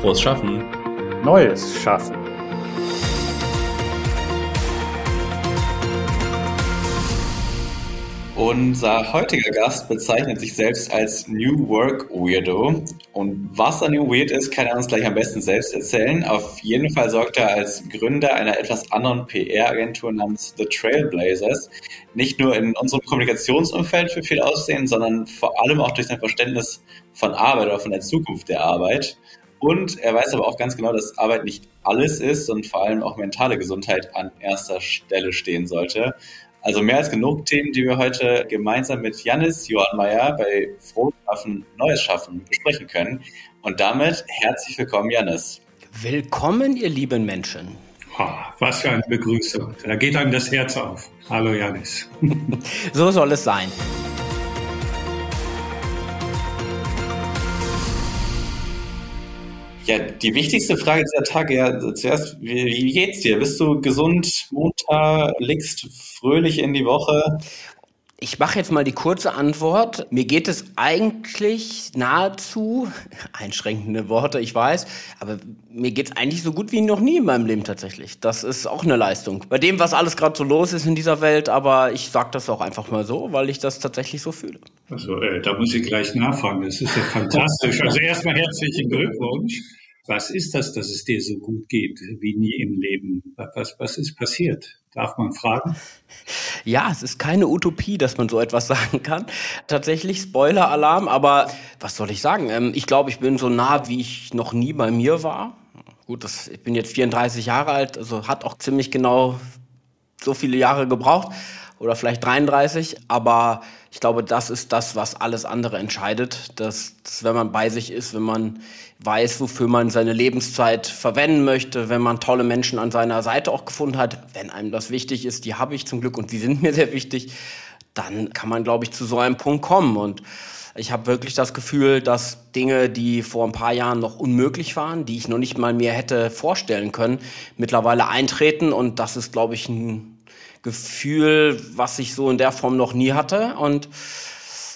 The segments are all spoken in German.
Frohes Schaffen. Neues Schaffen. Unser heutiger Gast bezeichnet sich selbst als New Work Weirdo. Und was er New Weird ist, kann er uns gleich am besten selbst erzählen. Auf jeden Fall sorgt er als Gründer einer etwas anderen PR-Agentur namens The Trailblazers nicht nur in unserem Kommunikationsumfeld für viel Aussehen, sondern vor allem auch durch sein Verständnis von Arbeit oder von der Zukunft der Arbeit. Und er weiß aber auch ganz genau, dass Arbeit nicht alles ist und vor allem auch mentale Gesundheit an erster Stelle stehen sollte. Also mehr als genug Themen, die wir heute gemeinsam mit Janis Johannmeier bei Frohes Schaffen, Neues Schaffen besprechen können. Und damit herzlich willkommen, Janis. Willkommen, ihr lieben Menschen. Oh, was für eine Begrüßung. Da geht einem das Herz auf. Hallo, Janis. so soll es sein. Ja, die wichtigste Frage dieser Tage ja zuerst, wie, geht's dir? Bist du gesund, munter, liegst fröhlich in die Woche? Ich mache jetzt mal die kurze Antwort. Mir geht es eigentlich nahezu, einschränkende Worte, ich weiß, aber mir geht es eigentlich so gut wie noch nie in meinem Leben tatsächlich. Das ist auch eine Leistung. Bei dem, was alles gerade so los ist in dieser Welt, aber ich sage das auch einfach mal so, weil ich das tatsächlich so fühle. Also äh, da muss ich gleich nachfragen. Das ist ja fantastisch. Also erstmal herzlichen Glückwunsch. Was ist das, dass es dir so gut geht wie nie im Leben? Was, was ist passiert? Darf man fragen? Ja, es ist keine Utopie, dass man so etwas sagen kann. Tatsächlich Spoiler-Alarm, aber was soll ich sagen? Ähm, ich glaube, ich bin so nah, wie ich noch nie bei mir war. Gut, das, ich bin jetzt 34 Jahre alt, also hat auch ziemlich genau so viele Jahre gebraucht oder vielleicht 33, aber ich glaube, das ist das, was alles andere entscheidet, dass, dass wenn man bei sich ist, wenn man weiß, wofür man seine Lebenszeit verwenden möchte, wenn man tolle Menschen an seiner Seite auch gefunden hat, wenn einem das wichtig ist, die habe ich zum Glück und die sind mir sehr wichtig, dann kann man, glaube ich, zu so einem Punkt kommen. Und ich habe wirklich das Gefühl, dass Dinge, die vor ein paar Jahren noch unmöglich waren, die ich noch nicht mal mir hätte vorstellen können, mittlerweile eintreten. Und das ist, glaube ich, ein Gefühl, was ich so in der Form noch nie hatte. Und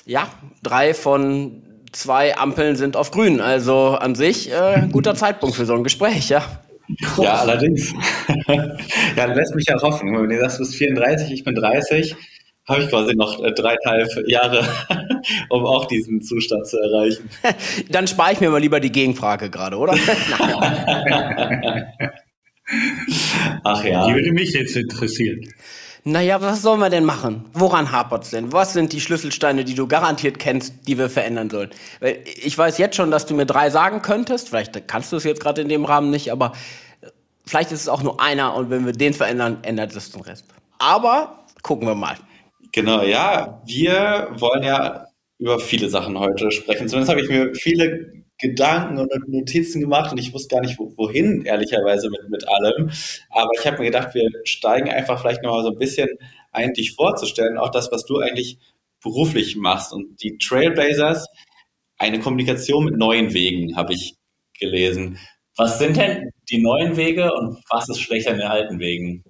ja, drei von zwei Ampeln sind auf grün. Also an sich äh, guter Zeitpunkt für so ein Gespräch, ja. Ja, allerdings. ja, lässt mich ja hoffen. Wenn du sagst, du bist 34, ich bin 30, habe ich quasi noch äh, dreieinhalb Jahre, um auch diesen Zustand zu erreichen. Dann spare ich mir mal lieber die Gegenfrage gerade, oder? Ach ja. Die würde mich jetzt interessieren. Naja, was sollen wir denn machen? Woran hapert es denn? Was sind die Schlüsselsteine, die du garantiert kennst, die wir verändern sollen? Weil ich weiß jetzt schon, dass du mir drei sagen könntest. Vielleicht kannst du es jetzt gerade in dem Rahmen nicht, aber vielleicht ist es auch nur einer und wenn wir den verändern, ändert es den Rest. Aber gucken wir mal. Genau, ja. Wir wollen ja über viele Sachen heute sprechen. Zumindest habe ich mir viele Gedanken und Notizen gemacht und ich wusste gar nicht, wohin, ehrlicherweise, mit, mit allem. Aber ich habe mir gedacht, wir steigen einfach vielleicht noch mal so ein bisschen ein, dich vorzustellen, auch das, was du eigentlich beruflich machst. Und die Trailblazers, eine Kommunikation mit neuen Wegen, habe ich gelesen. Was sind denn die neuen Wege und was ist schlechter in den alten Wegen?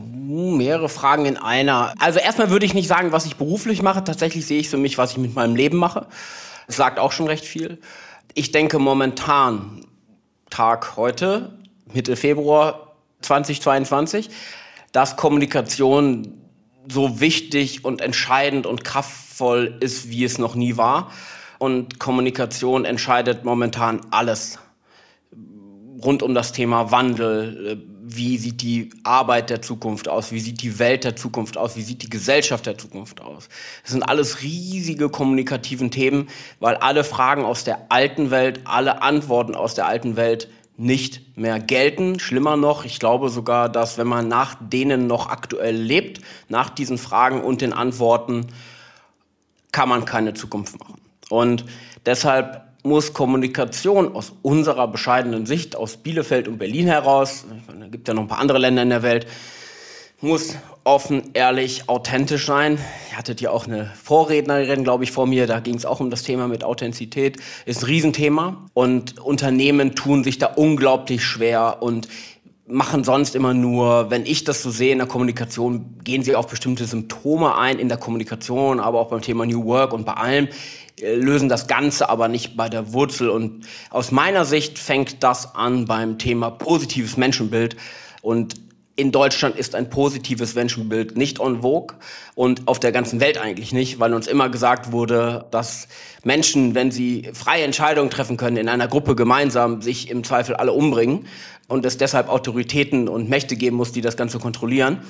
Mehrere Fragen in einer. Also erstmal würde ich nicht sagen, was ich beruflich mache. Tatsächlich sehe ich für mich, was ich mit meinem Leben mache. Das sagt auch schon recht viel. Ich denke momentan, Tag heute, Mitte Februar 2022, dass Kommunikation so wichtig und entscheidend und kraftvoll ist, wie es noch nie war. Und Kommunikation entscheidet momentan alles rund um das Thema Wandel, äh, wie sieht die Arbeit der Zukunft aus, wie sieht die Welt der Zukunft aus, wie sieht die Gesellschaft der Zukunft aus. Das sind alles riesige kommunikativen Themen, weil alle Fragen aus der alten Welt, alle Antworten aus der alten Welt nicht mehr gelten. Schlimmer noch, ich glaube sogar, dass wenn man nach denen noch aktuell lebt, nach diesen Fragen und den Antworten, kann man keine Zukunft machen. Und deshalb muss Kommunikation aus unserer bescheidenen Sicht, aus Bielefeld und Berlin heraus, es gibt ja noch ein paar andere Länder in der Welt, muss offen, ehrlich, authentisch sein. Ihr hattet ja auch eine Vorrednerin, glaube ich, vor mir, da ging es auch um das Thema mit Authentizität. Ist ein Riesenthema und Unternehmen tun sich da unglaublich schwer und machen sonst immer nur, wenn ich das so sehe in der Kommunikation, gehen sie auf bestimmte Symptome ein in der Kommunikation, aber auch beim Thema New Work und bei allem, äh, lösen das Ganze aber nicht bei der Wurzel. Und aus meiner Sicht fängt das an beim Thema positives Menschenbild. Und in Deutschland ist ein positives Menschenbild nicht en vogue und auf der ganzen Welt eigentlich nicht, weil uns immer gesagt wurde, dass Menschen, wenn sie freie Entscheidungen treffen können, in einer Gruppe gemeinsam sich im Zweifel alle umbringen und es deshalb Autoritäten und Mächte geben muss, die das Ganze kontrollieren.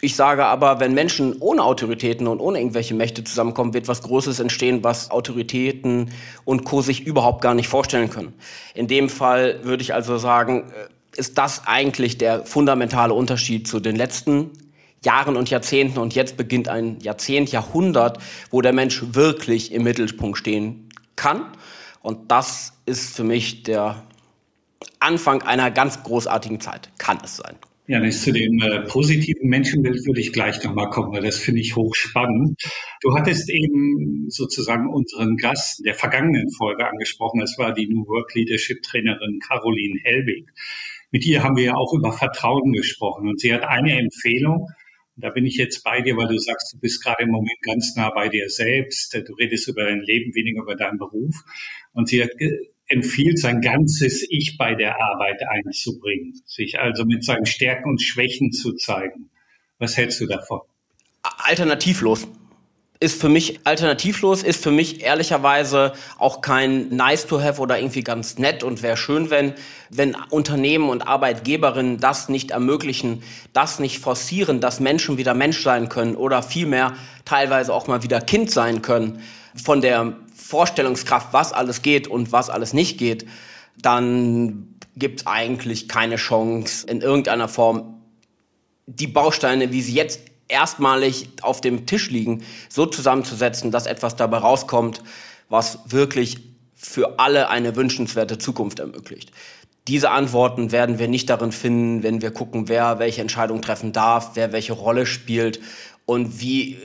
Ich sage aber, wenn Menschen ohne Autoritäten und ohne irgendwelche Mächte zusammenkommen, wird was Großes entstehen, was Autoritäten und Co. sich überhaupt gar nicht vorstellen können. In dem Fall würde ich also sagen, äh, ist das eigentlich der fundamentale Unterschied zu den letzten Jahren und Jahrzehnten. Und jetzt beginnt ein Jahrzehnt, Jahrhundert, wo der Mensch wirklich im Mittelpunkt stehen kann. Und das ist für mich der Anfang einer ganz großartigen Zeit. Kann es sein. Ja, bis zu dem äh, positiven Menschenbild würde ich gleich nochmal kommen, weil das finde ich hochspannend. Du hattest eben sozusagen unseren Gast der vergangenen Folge angesprochen. Das war die New Work Leadership Trainerin Caroline Helbig. Mit ihr haben wir ja auch über Vertrauen gesprochen und sie hat eine Empfehlung. Da bin ich jetzt bei dir, weil du sagst, du bist gerade im Moment ganz nah bei dir selbst. Du redest über dein Leben, weniger über deinen Beruf. Und sie hat empfiehlt, sein ganzes Ich bei der Arbeit einzubringen, sich also mit seinen Stärken und Schwächen zu zeigen. Was hältst du davon? Alternativlos ist für mich alternativlos, ist für mich ehrlicherweise auch kein nice to have oder irgendwie ganz nett und wäre schön, wenn, wenn Unternehmen und Arbeitgeberinnen das nicht ermöglichen, das nicht forcieren, dass Menschen wieder Mensch sein können oder vielmehr teilweise auch mal wieder Kind sein können. Von der Vorstellungskraft, was alles geht und was alles nicht geht, dann gibt es eigentlich keine Chance in irgendeiner Form die Bausteine, wie sie jetzt erstmalig auf dem Tisch liegen, so zusammenzusetzen, dass etwas dabei rauskommt, was wirklich für alle eine wünschenswerte Zukunft ermöglicht. Diese Antworten werden wir nicht darin finden, wenn wir gucken, wer welche Entscheidung treffen darf, wer welche Rolle spielt und wie äh,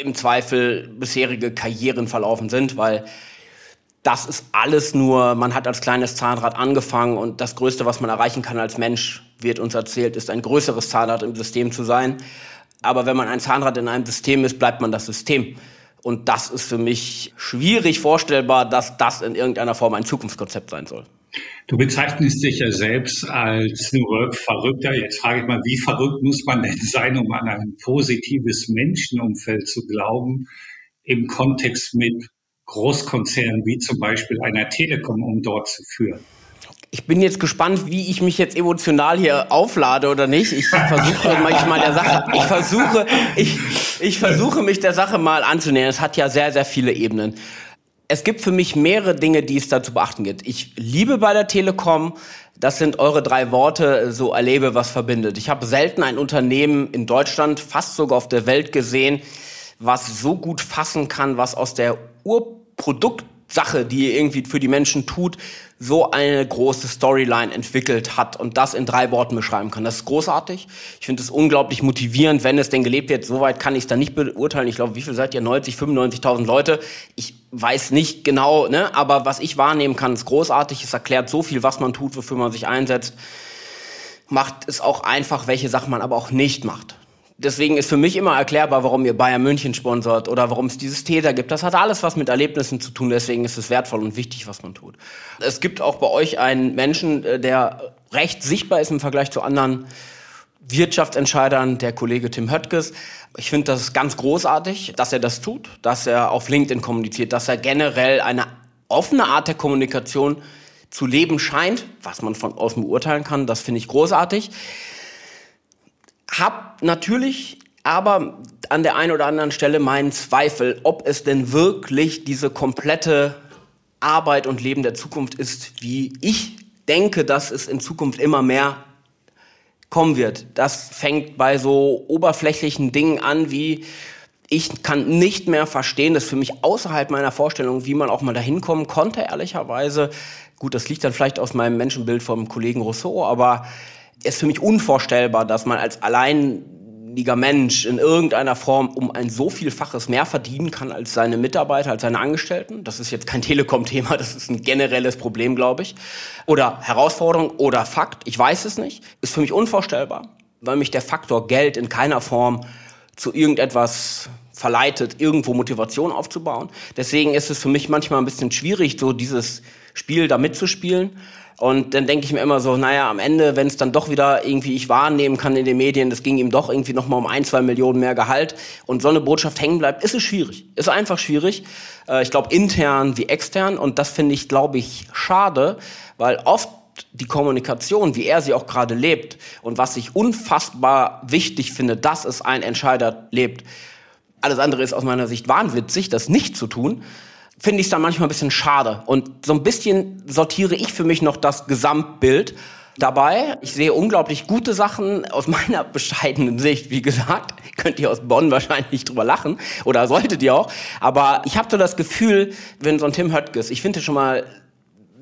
im Zweifel bisherige Karrieren verlaufen sind, weil das ist alles nur, man hat als kleines Zahnrad angefangen und das Größte, was man erreichen kann als Mensch, wird uns erzählt, ist ein größeres Zahnrad im System zu sein. Aber wenn man ein Zahnrad in einem System ist, bleibt man das System. Und das ist für mich schwierig vorstellbar, dass das in irgendeiner Form ein Zukunftskonzept sein soll. Du bezeichnest dich ja selbst als New Work Verrückter. Jetzt frage ich mal, wie verrückt muss man denn sein, um an ein positives Menschenumfeld zu glauben, im Kontext mit Großkonzernen wie zum Beispiel einer Telekom, um dort zu führen? Ich bin jetzt gespannt, wie ich mich jetzt emotional hier auflade oder nicht. Ich versuche manchmal der Sache, ich versuche, ich, ich versuche mich der Sache mal anzunähern. Es hat ja sehr, sehr viele Ebenen. Es gibt für mich mehrere Dinge, die es da zu beachten gibt. Ich liebe bei der Telekom, das sind eure drei Worte, so erlebe, was verbindet. Ich habe selten ein Unternehmen in Deutschland, fast sogar auf der Welt gesehen, was so gut fassen kann, was aus der Urprodukt Sache, die irgendwie für die Menschen tut, so eine große Storyline entwickelt hat und das in drei Worten beschreiben kann. Das ist großartig. Ich finde es unglaublich motivierend, wenn es denn gelebt wird. Soweit kann ich es dann nicht beurteilen. Ich glaube, wie viel seid ihr? 90, 95.000 Leute. Ich weiß nicht genau, ne? aber was ich wahrnehmen kann, ist großartig. Es erklärt so viel, was man tut, wofür man sich einsetzt. Macht es auch einfach, welche Sachen man aber auch nicht macht deswegen ist für mich immer erklärbar, warum ihr Bayern München sponsort oder warum es dieses Täter gibt. Das hat alles was mit Erlebnissen zu tun, deswegen ist es wertvoll und wichtig, was man tut. Es gibt auch bei euch einen Menschen, äh, der recht sichtbar ist im Vergleich zu anderen Wirtschaftsentscheidern, der Kollege Tim Höttges. Ich finde das ganz großartig, dass er das tut, dass er auf LinkedIn kommuniziert, dass er generell eine offene Art der Kommunikation zu leben scheint, was man von außen beurteilen kann. Das finde ich großartig. Hab natürlich aber an der einen oder anderen Stelle meinen Zweifel, ob es denn wirklich diese komplette Arbeit und Leben der Zukunft ist, wie ich denke, dass es in Zukunft immer mehr kommen wird. Das fängt bei so oberflächlichen Dingen an wie ich kann nicht mehr verstehen, das ist für mich außerhalb meiner Vorstellung, wie man auch mal dahin kommen konnte, ehrlicherweise. Gut, das liegt dann vielleicht aus meinem Menschenbild vom Kollegen Rousseau, aber ist für mich unvorstellbar, dass man als allein selbstständiger Mensch in irgendeiner Form um ein so vielfaches mehr verdienen kann als seine Mitarbeiter, als seine Angestellten. Das ist jetzt kein Telekom-Thema, das ist ein generelles Problem, glaube ich. Oder Herausforderung oder Fakt, ich weiß es nicht. Ist für mich unvorstellbar, weil mich der Faktor Geld in keiner Form zu irgendetwas verleitet, irgendwo Motivation aufzubauen. Deswegen ist es für mich manchmal ein bisschen schwierig, so dieses Spiel da mitzuspielen. Und dann denke ich mir immer so, naja, am Ende, wenn es dann doch wieder irgendwie ich wahrnehmen kann in den Medien, das ging ihm doch irgendwie nochmal um ein, zwei Millionen mehr Gehalt und so eine Botschaft hängen bleibt, ist es schwierig. Ist einfach schwierig. Äh, ich glaube, intern wie extern. Und das finde ich, glaube ich, schade, weil oft die Kommunikation, wie er sie auch gerade lebt und was ich unfassbar wichtig finde, dass es ein Entscheider lebt. Alles andere ist aus meiner Sicht wahnwitzig, das nicht zu tun finde ich es dann manchmal ein bisschen schade. Und so ein bisschen sortiere ich für mich noch das Gesamtbild dabei. Ich sehe unglaublich gute Sachen aus meiner bescheidenen Sicht. Wie gesagt, könnt ihr aus Bonn wahrscheinlich drüber lachen oder solltet ihr auch. Aber ich habe so das Gefühl, wenn so ein Tim Höttges, ich finde schon mal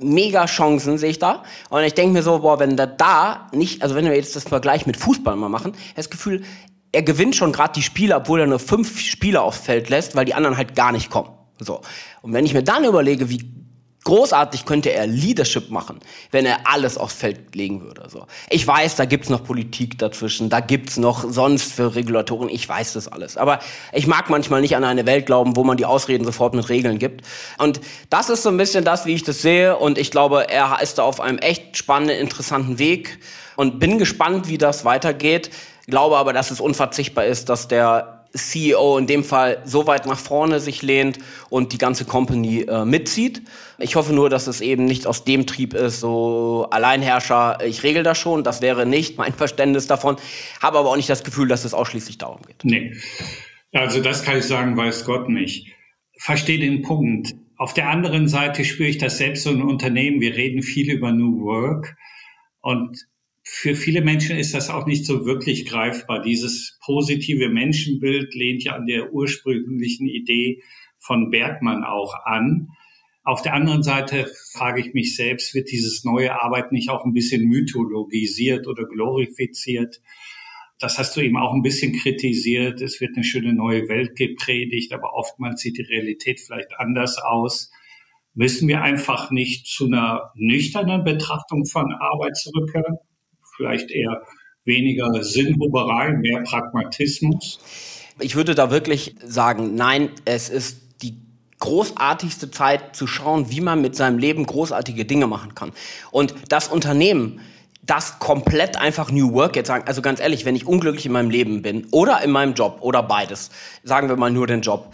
mega Chancen sehe ich da. Und ich denke mir so, boah, wenn da da nicht, also wenn wir jetzt das Vergleich mit Fußball mal machen, das Gefühl, er gewinnt schon gerade die Spiele, obwohl er nur fünf Spieler aufs Feld lässt, weil die anderen halt gar nicht kommen. So. Und wenn ich mir dann überlege, wie großartig könnte er Leadership machen, wenn er alles aufs Feld legen würde. So. Ich weiß, da gibt's noch Politik dazwischen, da gibt's noch sonst für Regulatoren, ich weiß das alles. Aber ich mag manchmal nicht an eine Welt glauben, wo man die Ausreden sofort mit Regeln gibt. Und das ist so ein bisschen das, wie ich das sehe. Und ich glaube, er ist da auf einem echt spannenden, interessanten Weg und bin gespannt, wie das weitergeht. Glaube aber, dass es unverzichtbar ist, dass der CEO in dem Fall so weit nach vorne sich lehnt und die ganze Company äh, mitzieht. Ich hoffe nur, dass es eben nicht aus dem Trieb ist, so Alleinherrscher, ich regel das schon. Das wäre nicht mein Verständnis davon. Habe aber auch nicht das Gefühl, dass es ausschließlich darum geht. Nee. Also das kann ich sagen, weiß Gott nicht. Verstehe den Punkt. Auf der anderen Seite spüre ich das selbst so ein Unternehmen. Wir reden viel über New Work und für viele Menschen ist das auch nicht so wirklich greifbar. Dieses positive Menschenbild lehnt ja an der ursprünglichen Idee von Bergmann auch an. Auf der anderen Seite frage ich mich selbst, wird dieses neue Arbeit nicht auch ein bisschen mythologisiert oder glorifiziert? Das hast du eben auch ein bisschen kritisiert. Es wird eine schöne neue Welt gepredigt, aber oftmals sieht die Realität vielleicht anders aus. Müssen wir einfach nicht zu einer nüchternen Betrachtung von Arbeit zurückkehren? Vielleicht eher weniger Sinnhuberei, mehr Pragmatismus? Ich würde da wirklich sagen, nein, es ist die großartigste Zeit zu schauen, wie man mit seinem Leben großartige Dinge machen kann. Und das Unternehmen, das komplett einfach New Work jetzt sagen, also ganz ehrlich, wenn ich unglücklich in meinem Leben bin oder in meinem Job oder beides, sagen wir mal nur den Job,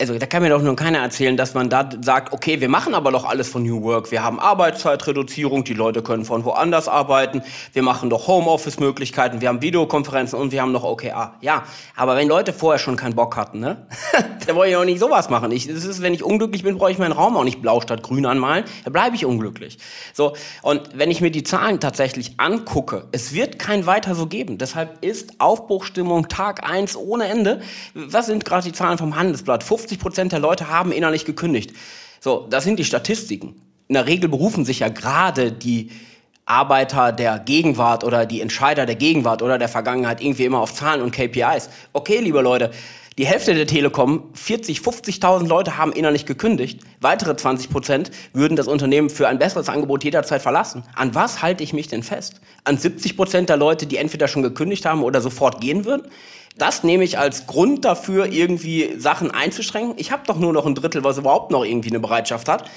also da kann mir doch nur keiner erzählen, dass man da sagt, okay, wir machen aber doch alles von New Work. Wir haben Arbeitszeitreduzierung, die Leute können von woanders arbeiten, wir machen doch Homeoffice-Möglichkeiten, wir haben Videokonferenzen und wir haben noch OKA. Ja, aber wenn Leute vorher schon keinen Bock hatten, ne, dann wollte ich auch nicht sowas machen. Ich, das ist, wenn ich unglücklich bin, brauche ich meinen Raum auch nicht blau statt grün anmalen, dann bleibe ich unglücklich. So, und wenn ich mir die Zahlen tatsächlich angucke, es wird kein weiter so geben. Deshalb ist Aufbruchstimmung Tag eins ohne Ende. Was sind gerade die Zahlen vom Handelsblatt? 50 50 Prozent der Leute haben innerlich gekündigt. So, das sind die Statistiken. In der Regel berufen sich ja gerade die Arbeiter der Gegenwart oder die Entscheider der Gegenwart oder der Vergangenheit irgendwie immer auf Zahlen und KPIs. Okay, liebe Leute, die Hälfte der Telekom, 40, 50.000 Leute haben innerlich gekündigt. Weitere 20 Prozent würden das Unternehmen für ein besseres Angebot jederzeit verlassen. An was halte ich mich denn fest? An 70 Prozent der Leute, die entweder schon gekündigt haben oder sofort gehen würden? Das nehme ich als Grund dafür, irgendwie Sachen einzuschränken. Ich habe doch nur noch ein Drittel, was überhaupt noch irgendwie eine Bereitschaft hat.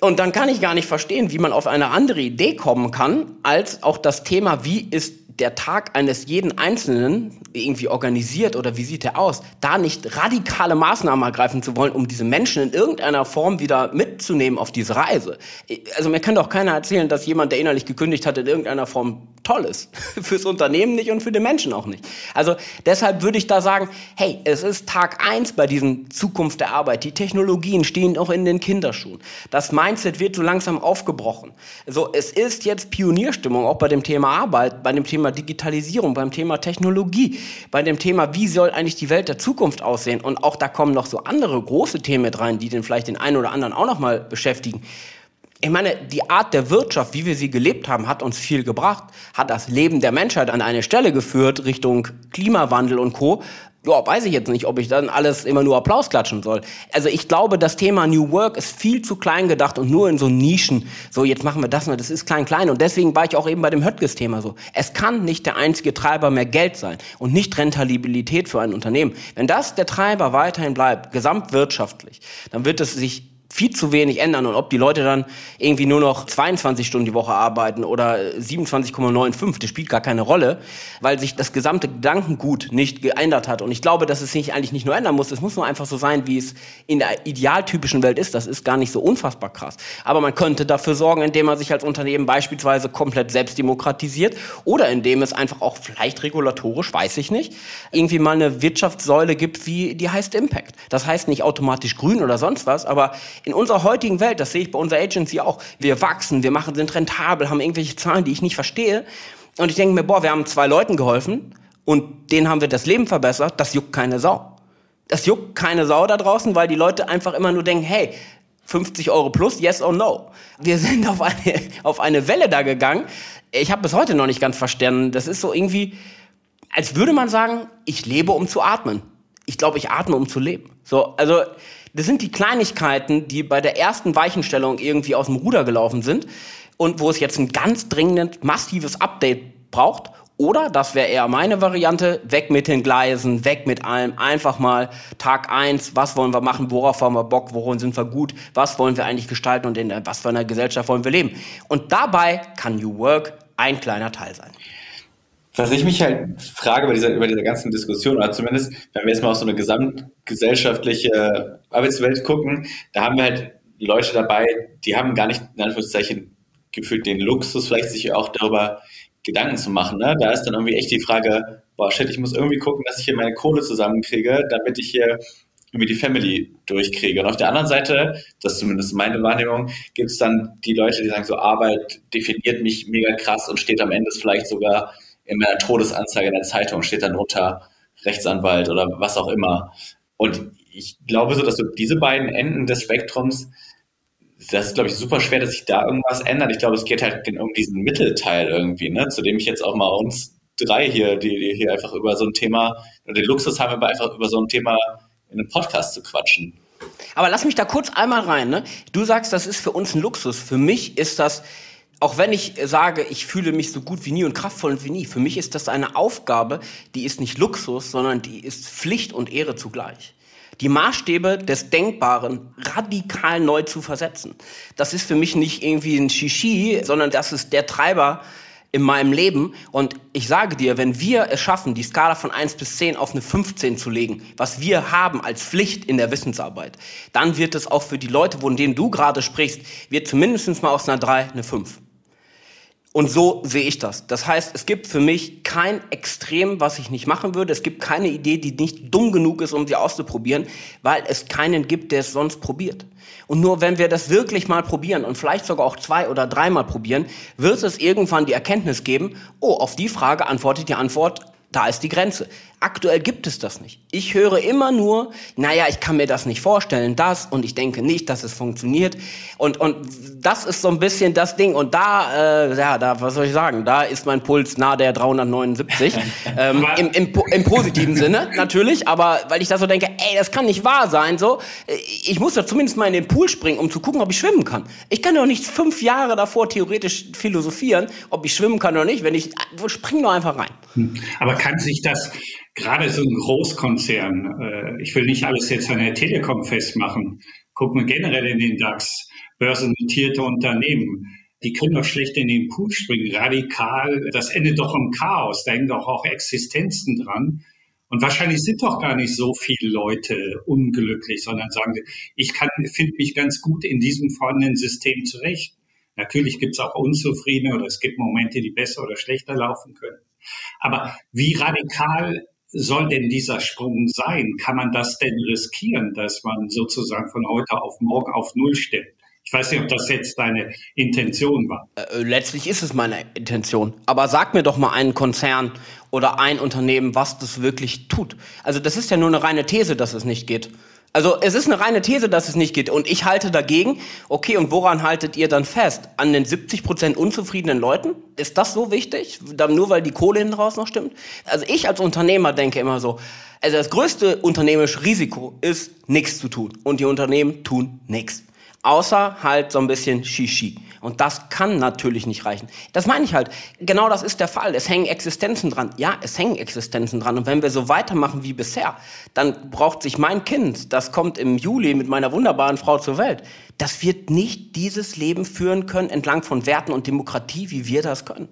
Und dann kann ich gar nicht verstehen, wie man auf eine andere Idee kommen kann, als auch das Thema, wie ist der Tag eines jeden Einzelnen irgendwie organisiert oder wie sieht er aus, da nicht radikale Maßnahmen ergreifen zu wollen, um diese Menschen in irgendeiner Form wieder mitzunehmen auf diese Reise. Also mir kann doch keiner erzählen, dass jemand, der innerlich gekündigt hat, in irgendeiner Form toll ist. Fürs Unternehmen nicht und für den Menschen auch nicht. Also deshalb würde ich da sagen, hey, es ist Tag eins bei diesen Zukunft der Arbeit. Die Technologien stehen auch in den Kinderschuhen. Das Mindset wird so langsam aufgebrochen. Also es ist jetzt Pionierstimmung, auch bei dem Thema Arbeit, bei dem Thema Digitalisierung, beim Thema Technologie, bei dem Thema, wie soll eigentlich die Welt der Zukunft aussehen? Und auch da kommen noch so andere große Themen mit rein, die den vielleicht den einen oder anderen auch noch mal beschäftigen Ich meine, die Art der Wirtschaft, wie wir sie gelebt haben, hat uns viel gebracht, hat das Leben der Menschheit an eine Stelle geführt Richtung Klimawandel und Co ja, weiß ich jetzt nicht, ob ich dann alles immer nur Applaus klatschen soll. Also ich glaube, das Thema New Work ist viel zu klein gedacht und nur in so Nischen. So, jetzt machen wir das und das ist klein, klein. Und deswegen war ich auch eben bei dem Höttges-Thema so. Es kann nicht der einzige Treiber mehr Geld sein und nicht Rentabilität für ein Unternehmen. Wenn das der Treiber weiterhin bleibt, gesamtwirtschaftlich, dann wird es sich viel zu wenig ändern und ob die Leute dann irgendwie nur noch 22 Stunden die Woche arbeiten oder 27,95, das spielt gar keine Rolle, weil sich das gesamte Gedankengut nicht geändert hat. Und ich glaube, dass es sich eigentlich nicht nur ändern muss, es muss nur einfach so sein, wie es in der idealtypischen Welt ist. Das ist gar nicht so unfassbar krass. Aber man könnte dafür sorgen, indem man sich als Unternehmen beispielsweise komplett selbst demokratisiert oder indem es einfach auch vielleicht regulatorisch, weiß ich nicht, irgendwie mal eine Wirtschaftssäule gibt, wie die heißt Impact. Das heißt nicht automatisch grün oder sonst was, aber in unserer heutigen Welt, das sehe ich bei unserer Agency auch, wir wachsen, wir machen, sind rentabel, haben irgendwelche Zahlen, die ich nicht verstehe. Und ich denke mir, boah, wir haben zwei Leuten geholfen und denen haben wir das Leben verbessert, das juckt keine Sau. Das juckt keine Sau da draußen, weil die Leute einfach immer nur denken, hey, 50 Euro plus, yes or no. Wir sind auf eine, auf eine Welle da gegangen. Ich habe bis heute noch nicht ganz verstanden. Das ist so irgendwie, als würde man sagen, ich lebe, um zu atmen. Ich glaube, ich atme, um zu leben. So, also das sind die Kleinigkeiten, die bei der ersten Weichenstellung irgendwie aus dem Ruder gelaufen sind und wo es jetzt ein ganz dringend massives Update braucht. Oder, das wäre eher meine Variante, weg mit den Gleisen, weg mit allem, einfach mal Tag eins, was wollen wir machen, worauf haben wir Bock, worin sind wir gut, was wollen wir eigentlich gestalten und in was für einer Gesellschaft wollen wir leben. Und dabei kann New Work ein kleiner Teil sein. Was ich mich halt frage über diese, über diese ganzen Diskussionen, oder zumindest, wenn wir jetzt mal auf so eine gesamtgesellschaftliche Arbeitswelt gucken, da haben wir halt Leute dabei, die haben gar nicht, in Anführungszeichen, gefühlt den Luxus, vielleicht sich auch darüber Gedanken zu machen. Ne? Da ist dann irgendwie echt die Frage, boah, shit, ich muss irgendwie gucken, dass ich hier meine Kohle zusammenkriege, damit ich hier irgendwie die Family durchkriege. Und auf der anderen Seite, das ist zumindest meine Wahrnehmung, gibt es dann die Leute, die sagen, so Arbeit definiert mich mega krass und steht am Ende vielleicht sogar in meiner Todesanzeige in der Zeitung steht dann drunter Rechtsanwalt oder was auch immer. Und ich glaube so, dass so diese beiden Enden des Spektrums, das ist, glaube ich, super schwer, dass sich da irgendwas ändert. Ich glaube, es geht halt um diesen Mittelteil irgendwie, ne, zu dem ich jetzt auch mal uns drei hier, die, die hier einfach über so ein Thema, den Luxus haben, aber einfach über so ein Thema in einem Podcast zu quatschen. Aber lass mich da kurz einmal rein. Ne? Du sagst, das ist für uns ein Luxus. Für mich ist das auch wenn ich sage, ich fühle mich so gut wie nie und kraftvoll wie nie, für mich ist das eine Aufgabe, die ist nicht Luxus, sondern die ist Pflicht und Ehre zugleich. Die Maßstäbe des Denkbaren radikal neu zu versetzen. Das ist für mich nicht irgendwie ein Shishi, sondern das ist der Treiber in meinem Leben. Und ich sage dir, wenn wir es schaffen, die Skala von 1 bis 10 auf eine 15 zu legen, was wir haben als Pflicht in der Wissensarbeit, dann wird es auch für die Leute, von denen du gerade sprichst, wird zumindest mal aus einer 3 eine 5. Und so sehe ich das. Das heißt, es gibt für mich kein Extrem, was ich nicht machen würde. Es gibt keine Idee, die nicht dumm genug ist, um sie auszuprobieren, weil es keinen gibt, der es sonst probiert. Und nur wenn wir das wirklich mal probieren und vielleicht sogar auch zwei oder dreimal probieren, wird es irgendwann die Erkenntnis geben, oh, auf die Frage antwortet die Antwort, da ist die Grenze. Aktuell gibt es das nicht. Ich höre immer nur, naja, ich kann mir das nicht vorstellen, das und ich denke nicht, dass es funktioniert. Und, und das ist so ein bisschen das Ding. Und da, äh, ja, da, was soll ich sagen, da ist mein Puls nahe der 379. ähm, im, im, Im positiven Sinne natürlich, aber weil ich da so denke, ey, das kann nicht wahr sein, so. Ich muss doch zumindest mal in den Pool springen, um zu gucken, ob ich schwimmen kann. Ich kann doch nicht fünf Jahre davor theoretisch philosophieren, ob ich schwimmen kann oder nicht, wenn ich, spring doch einfach rein. Hm. Aber kann sich das gerade so ein Großkonzern, äh, ich will nicht alles jetzt an der Telekom festmachen, gucken wir generell in den DAX, börsennotierte Unternehmen, die können doch schlecht in den Pool springen, radikal, das endet doch im Chaos, da hängen doch auch Existenzen dran. Und wahrscheinlich sind doch gar nicht so viele Leute unglücklich, sondern sagen, ich kann, finde mich ganz gut in diesem vorhandenen System zurecht. Natürlich gibt es auch Unzufriedene oder es gibt Momente, die besser oder schlechter laufen können. Aber wie radikal soll denn dieser Sprung sein? Kann man das denn riskieren, dass man sozusagen von heute auf morgen auf Null stellt? Ich weiß nicht, ob das jetzt deine Intention war. Äh, letztlich ist es meine Intention. Aber sag mir doch mal einen Konzern oder ein Unternehmen, was das wirklich tut. Also das ist ja nur eine reine These, dass es nicht geht. Also es ist eine reine These, dass es nicht geht. Und ich halte dagegen. Okay, und woran haltet ihr dann fest? An den 70 Prozent unzufriedenen Leuten? Ist das so wichtig? Nur weil die Kohle hinten raus noch stimmt? Also ich als Unternehmer denke immer so, also das größte unternehmerische Risiko ist, nichts zu tun. Und die Unternehmen tun nichts. Außer halt so ein bisschen Shishi. Und das kann natürlich nicht reichen. Das meine ich halt. Genau das ist der Fall. Es hängen Existenzen dran. Ja, es hängen Existenzen dran. Und wenn wir so weitermachen wie bisher, dann braucht sich mein Kind, das kommt im Juli mit meiner wunderbaren Frau zur Welt, das wird nicht dieses Leben führen können entlang von Werten und Demokratie, wie wir das können.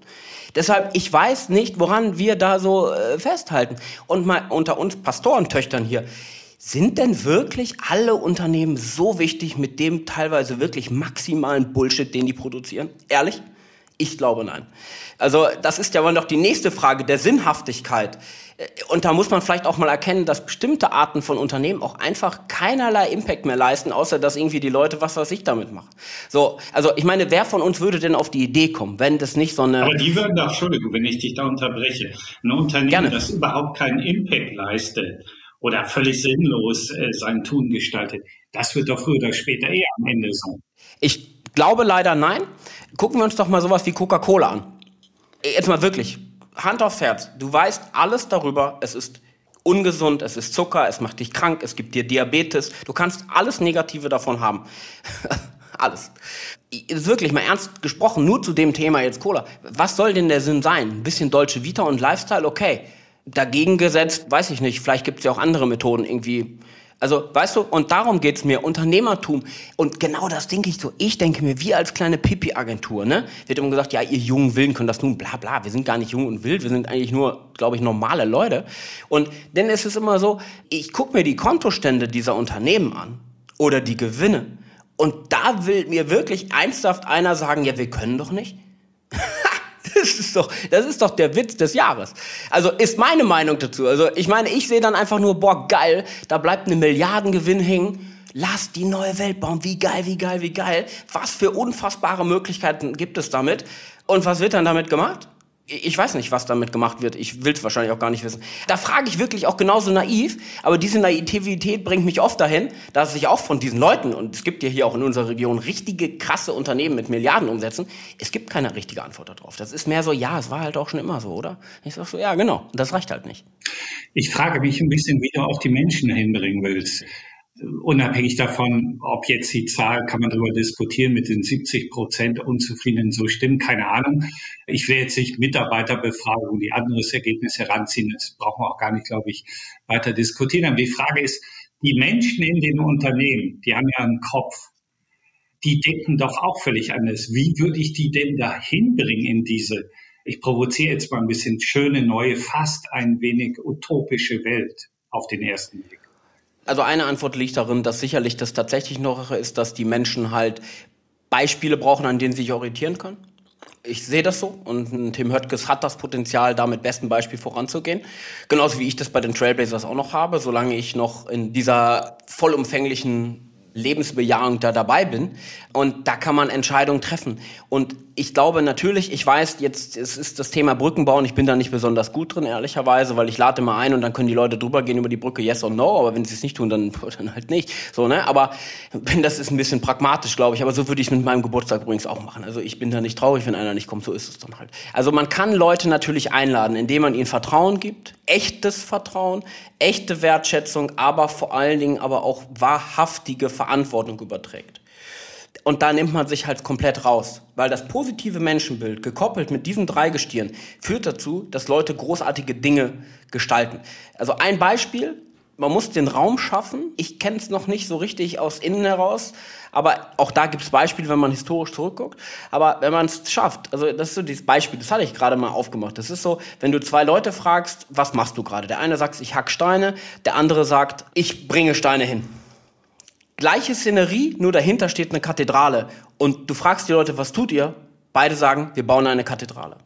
Deshalb, ich weiß nicht, woran wir da so äh, festhalten. Und mal unter uns Pastorentöchtern hier, sind denn wirklich alle Unternehmen so wichtig mit dem teilweise wirklich maximalen Bullshit, den die produzieren? Ehrlich? Ich glaube nein. Also das ist ja wohl noch die nächste Frage der Sinnhaftigkeit. Und da muss man vielleicht auch mal erkennen, dass bestimmte Arten von Unternehmen auch einfach keinerlei Impact mehr leisten, außer dass irgendwie die Leute was weiß ich damit machen. So, also ich meine, wer von uns würde denn auf die Idee kommen, wenn das nicht so eine... Aber die würden doch, Entschuldigung, wenn ich dich da unterbreche, ein Unternehmen, Gerne. das überhaupt keinen Impact leistet, oder völlig sinnlos äh, sein Tun gestaltet. Das wird doch früher oder später eher am Ende sein. Ich glaube leider nein. Gucken wir uns doch mal sowas wie Coca-Cola an. Jetzt mal wirklich, Hand aufs Herz. Du weißt alles darüber. Es ist ungesund, es ist Zucker, es macht dich krank, es gibt dir Diabetes. Du kannst alles Negative davon haben. alles. Wirklich mal ernst gesprochen, nur zu dem Thema jetzt Cola. Was soll denn der Sinn sein? Ein bisschen deutsche Vita und Lifestyle, okay dagegen gesetzt, weiß ich nicht, vielleicht gibt es ja auch andere Methoden irgendwie. Also, weißt du, und darum geht's mir, Unternehmertum. Und genau das denke ich so. Ich denke mir, wir als kleine Pipi-Agentur, ne? Wird immer gesagt, ja, ihr jungen Willen können das nun, bla bla. Wir sind gar nicht jung und wild, wir sind eigentlich nur, glaube ich, normale Leute. Und denn es ist immer so, ich gucke mir die Kontostände dieser Unternehmen an oder die Gewinne. Und da will mir wirklich ernsthaft einer sagen, ja, wir können doch nicht. Das ist doch, das ist doch der Witz des Jahres. Also ist meine Meinung dazu. Also ich meine, ich sehe dann einfach nur, boah, geil, da bleibt eine Milliardengewinn hängen. Lass die neue Welt bauen. Wie geil, wie geil, wie geil. Was für unfassbare Möglichkeiten gibt es damit? Und was wird dann damit gemacht? Ich weiß nicht, was damit gemacht wird. Ich will es wahrscheinlich auch gar nicht wissen. Da frage ich wirklich auch genauso naiv, aber diese Naivität bringt mich oft dahin, dass ich auch von diesen Leuten, und es gibt ja hier auch in unserer Region richtige krasse Unternehmen mit Milliarden umsetzen, es gibt keine richtige Antwort darauf. Das ist mehr so, ja, es war halt auch schon immer so, oder? Ich sag so, ja, genau, das reicht halt nicht. Ich frage mich ein bisschen, wie du auch die Menschen hinbringen willst unabhängig davon, ob jetzt die Zahl, kann man darüber diskutieren, mit den 70 Prozent Unzufriedenen so stimmt, keine Ahnung. Ich will jetzt nicht Mitarbeiterbefragung, die anderes Ergebnis heranziehen, das brauchen wir auch gar nicht, glaube ich, weiter diskutieren. Aber die Frage ist, die Menschen in den Unternehmen, die haben ja einen Kopf, die denken doch auch völlig anders. Wie würde ich die denn dahin bringen in diese, ich provoziere jetzt mal ein bisschen schöne, neue, fast ein wenig utopische Welt auf den ersten Blick? Also eine Antwort liegt darin, dass sicherlich das tatsächlich noch ist, dass die Menschen halt Beispiele brauchen, an denen sie sich orientieren können. Ich sehe das so und Tim Höttges hat das Potenzial, da mit bestem Beispiel voranzugehen. Genauso wie ich das bei den Trailblazers auch noch habe, solange ich noch in dieser vollumfänglichen Lebensbejahung da dabei bin. Und da kann man Entscheidungen treffen. Und ich glaube natürlich, ich weiß, jetzt es ist das Thema Brückenbauen, ich bin da nicht besonders gut drin, ehrlicherweise, weil ich lade mal ein und dann können die Leute drüber gehen über die Brücke, yes or no, aber wenn sie es nicht tun, dann, dann halt nicht. So, ne? Aber das ist ein bisschen pragmatisch, glaube ich. Aber so würde ich es mit meinem Geburtstag übrigens auch machen. Also ich bin da nicht traurig, wenn einer nicht kommt, so ist es dann halt. Also man kann Leute natürlich einladen, indem man ihnen Vertrauen gibt, echtes Vertrauen, echte Wertschätzung, aber vor allen Dingen aber auch wahrhaftige Verantwortung überträgt. Und da nimmt man sich halt komplett raus, weil das positive Menschenbild gekoppelt mit diesen drei Gestirn führt dazu, dass Leute großartige Dinge gestalten. Also ein Beispiel, man muss den Raum schaffen. Ich kenne es noch nicht so richtig aus innen heraus, aber auch da gibt es Beispiele, wenn man historisch zurückguckt. Aber wenn man es schafft, also das ist so dieses Beispiel, das hatte ich gerade mal aufgemacht. Das ist so, wenn du zwei Leute fragst, was machst du gerade? Der eine sagt, ich hack Steine, der andere sagt, ich bringe Steine hin. Gleiche Szenerie, nur dahinter steht eine Kathedrale. Und du fragst die Leute, was tut ihr? Beide sagen, wir bauen eine Kathedrale.